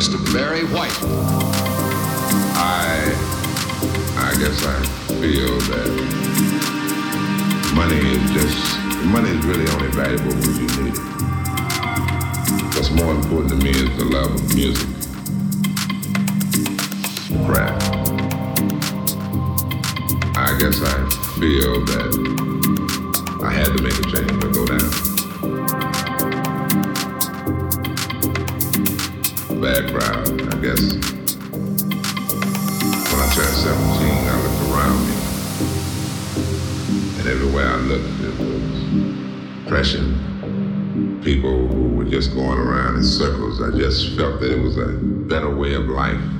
Mr. Barry White. I, I guess I feel that money is just, money is really only valuable when you need it. What's more important to me is the love of music, Crap. I guess I feel that I had to make a change or go down. background. I guess when I turned 17, I looked around me. And everywhere I looked, it was pressure. People who were just going around in circles. I just felt that it was a better way of life.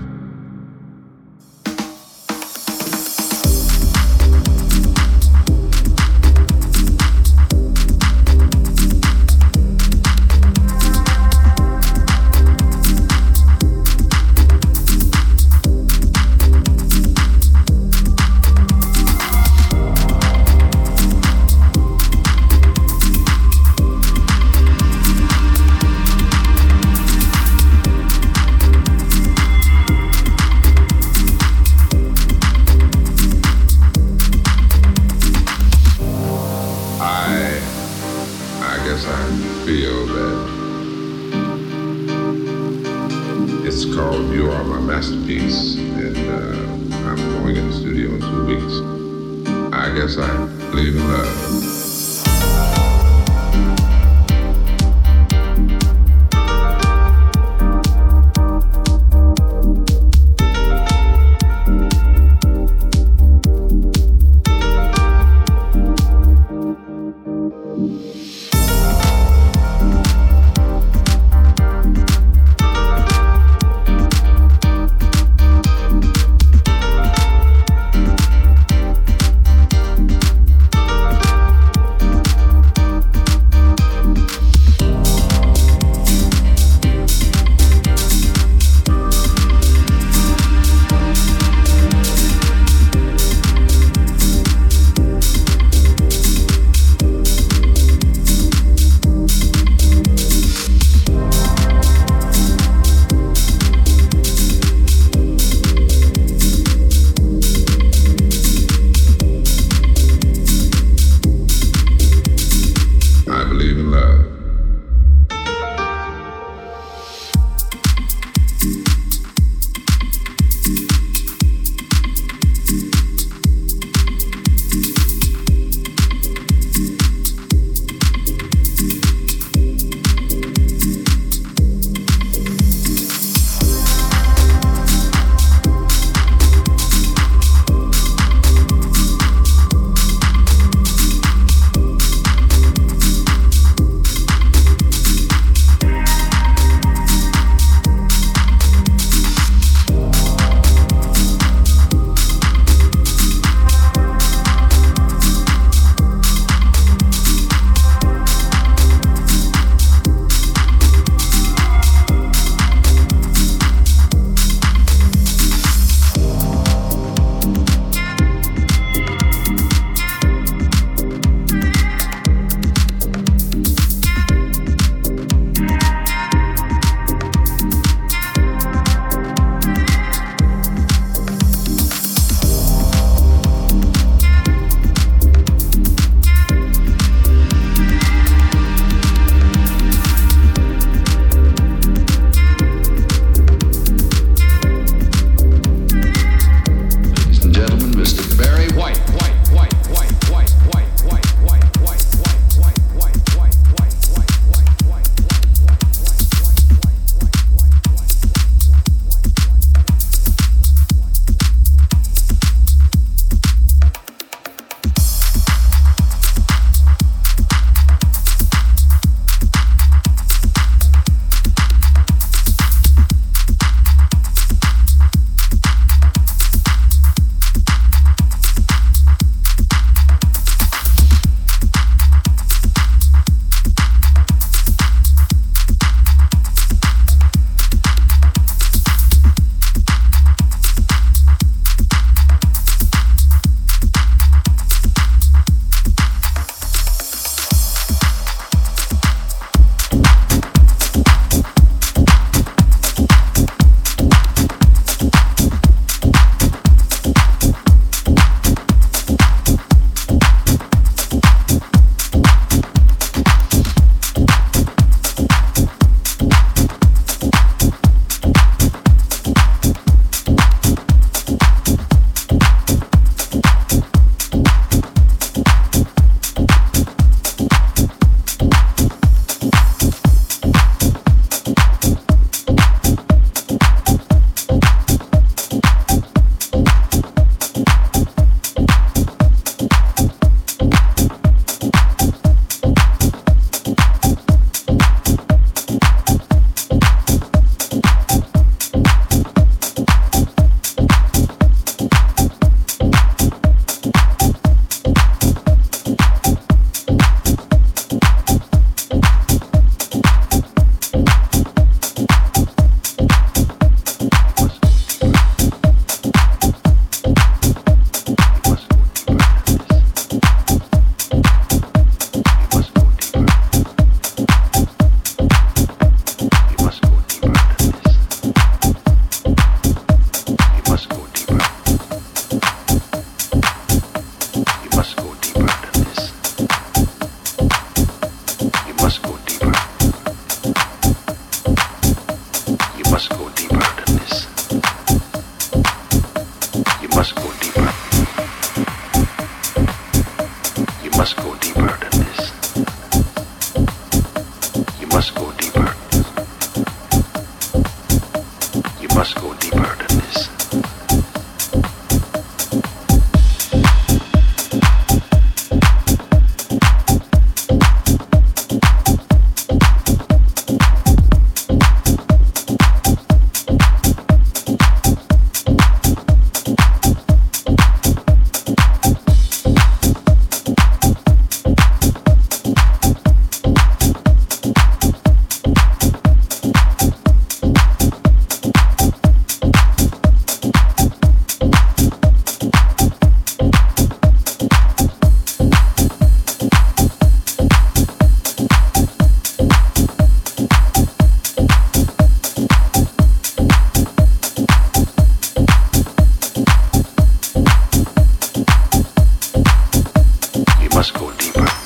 must go deeper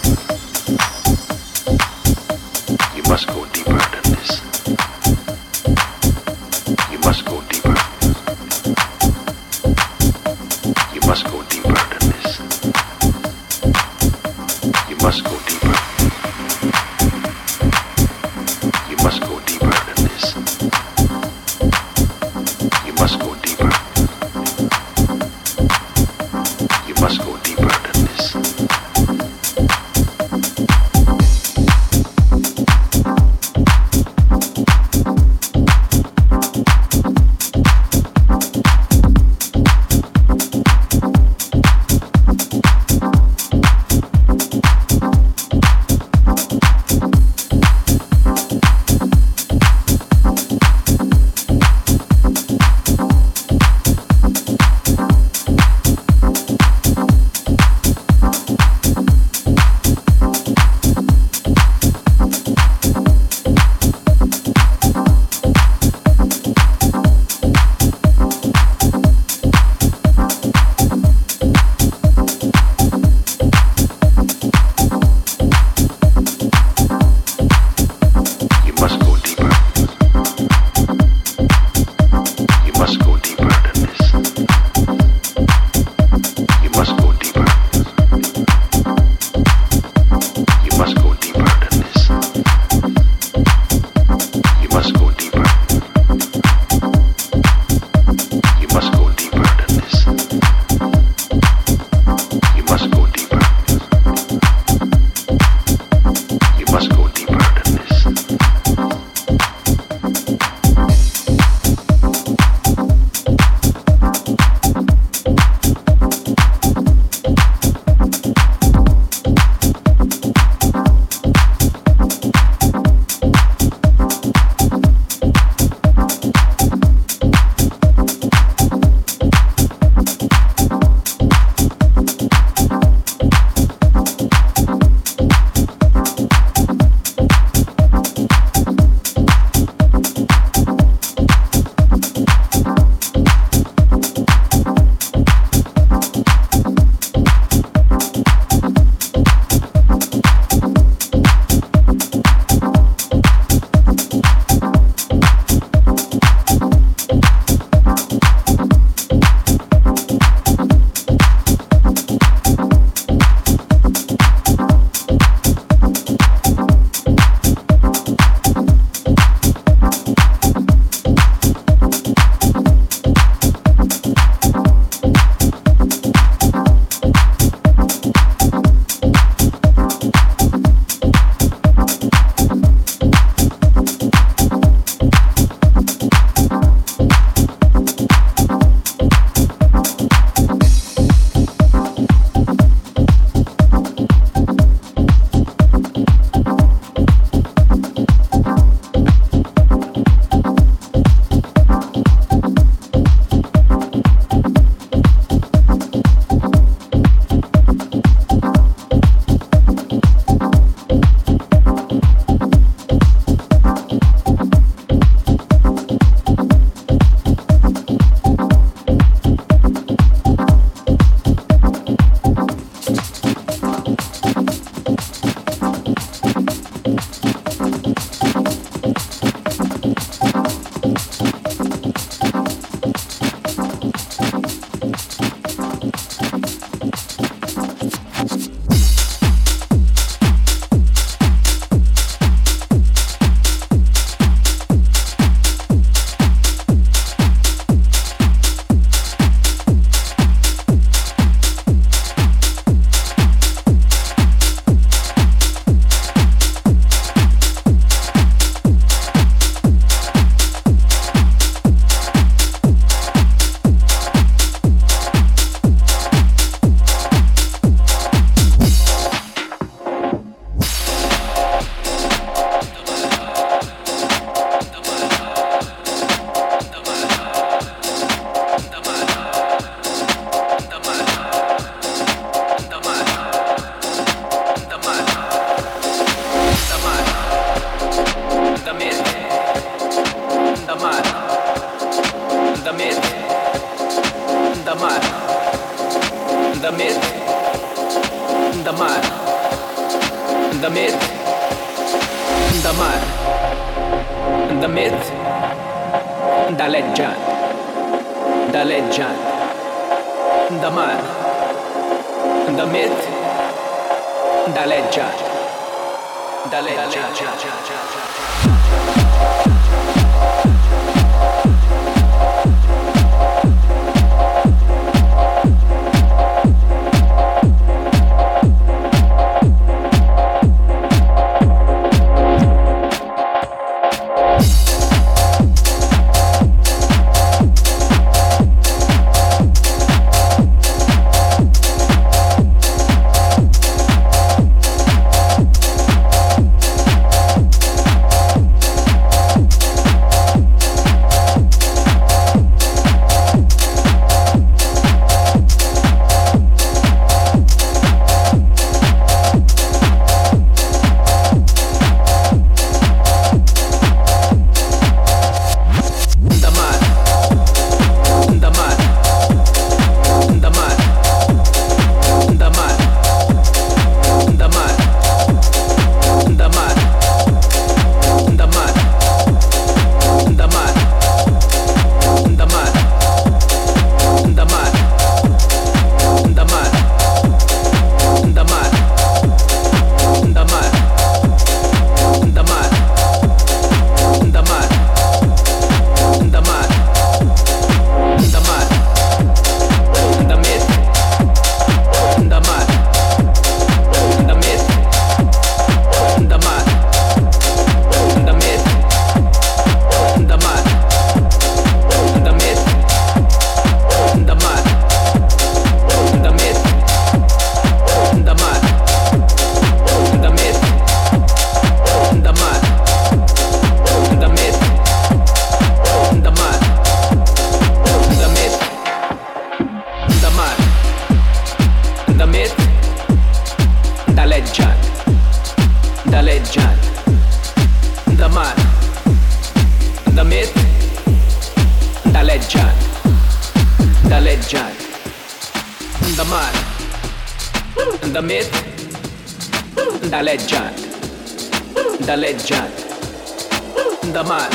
man,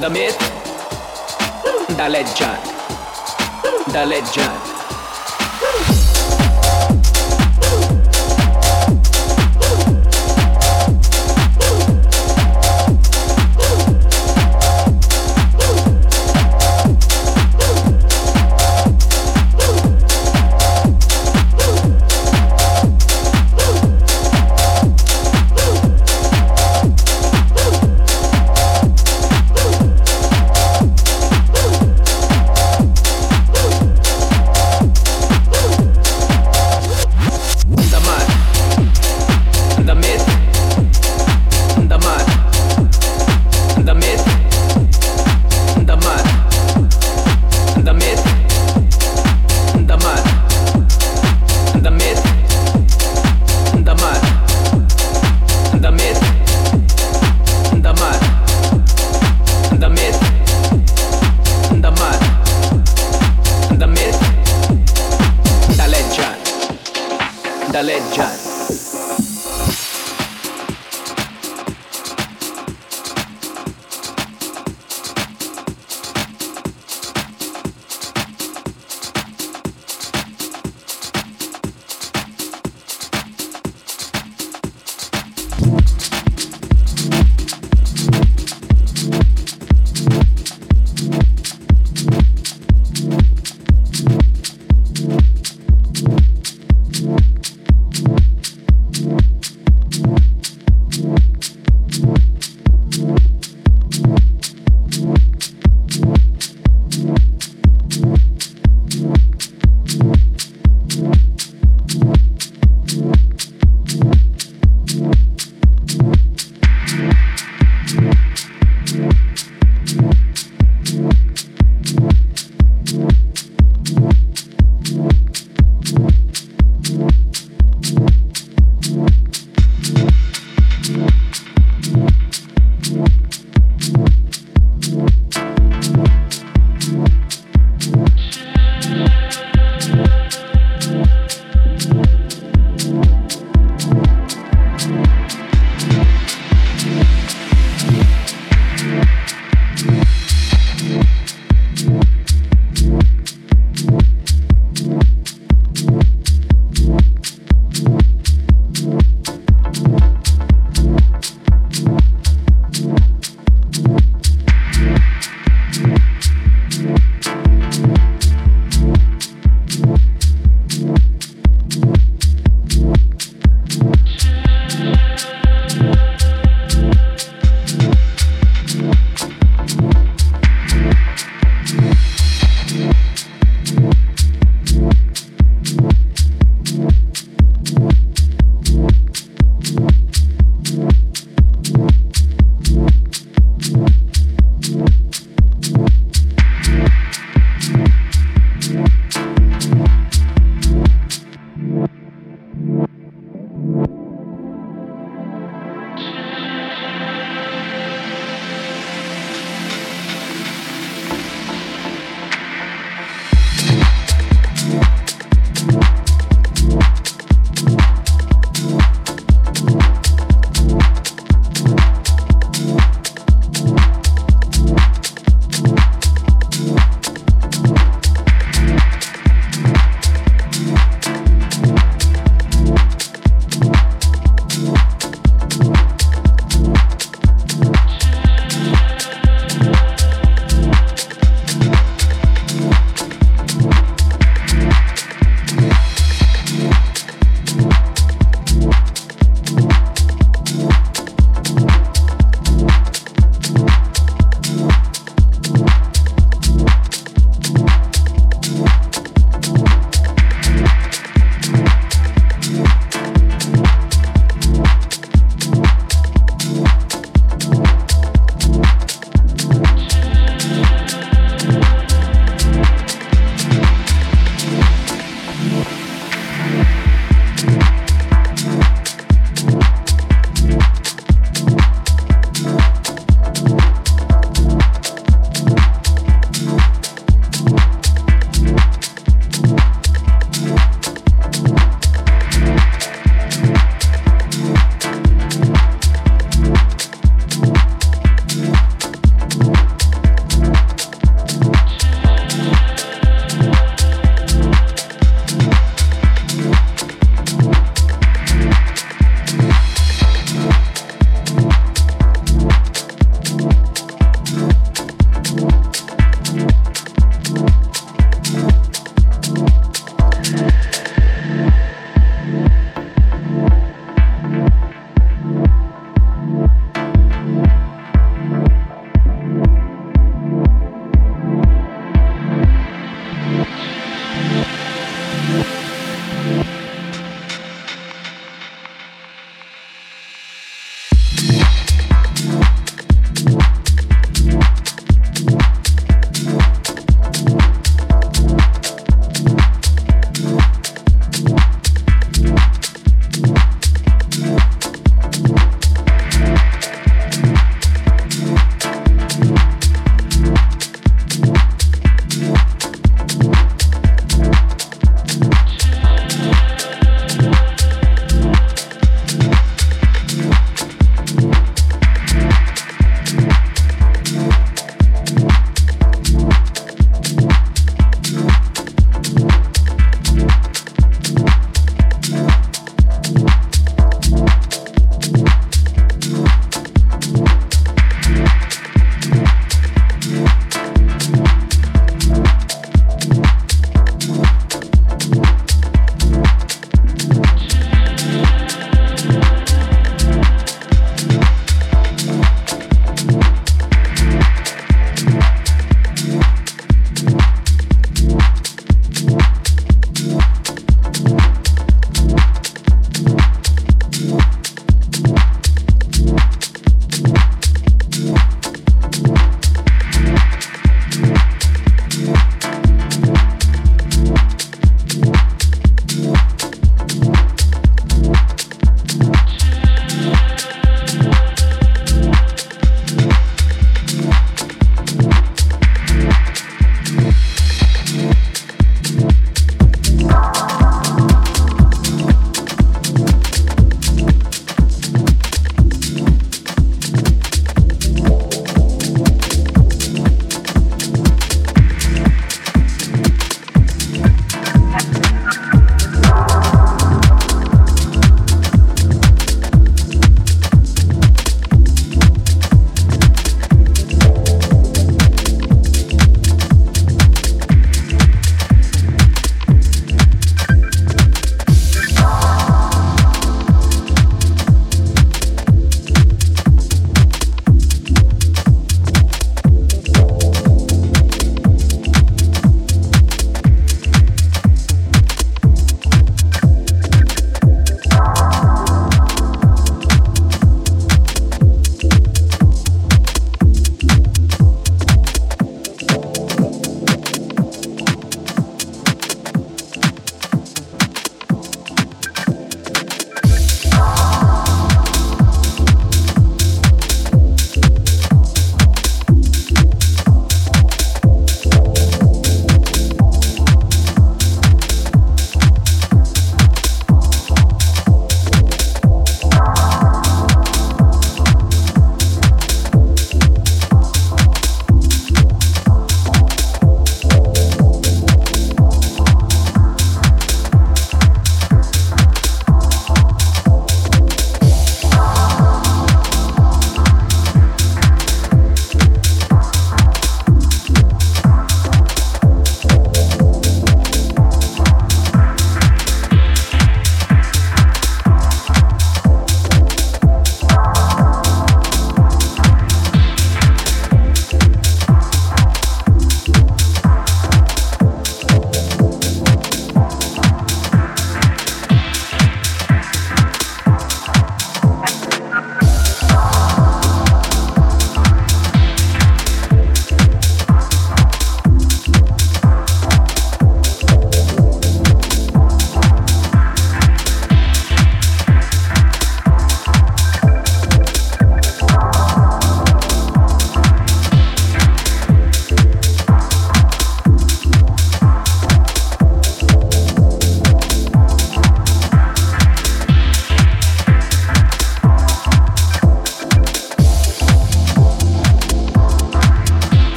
the myth, the legend, the legend.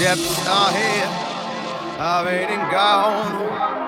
Steps are here, already gone.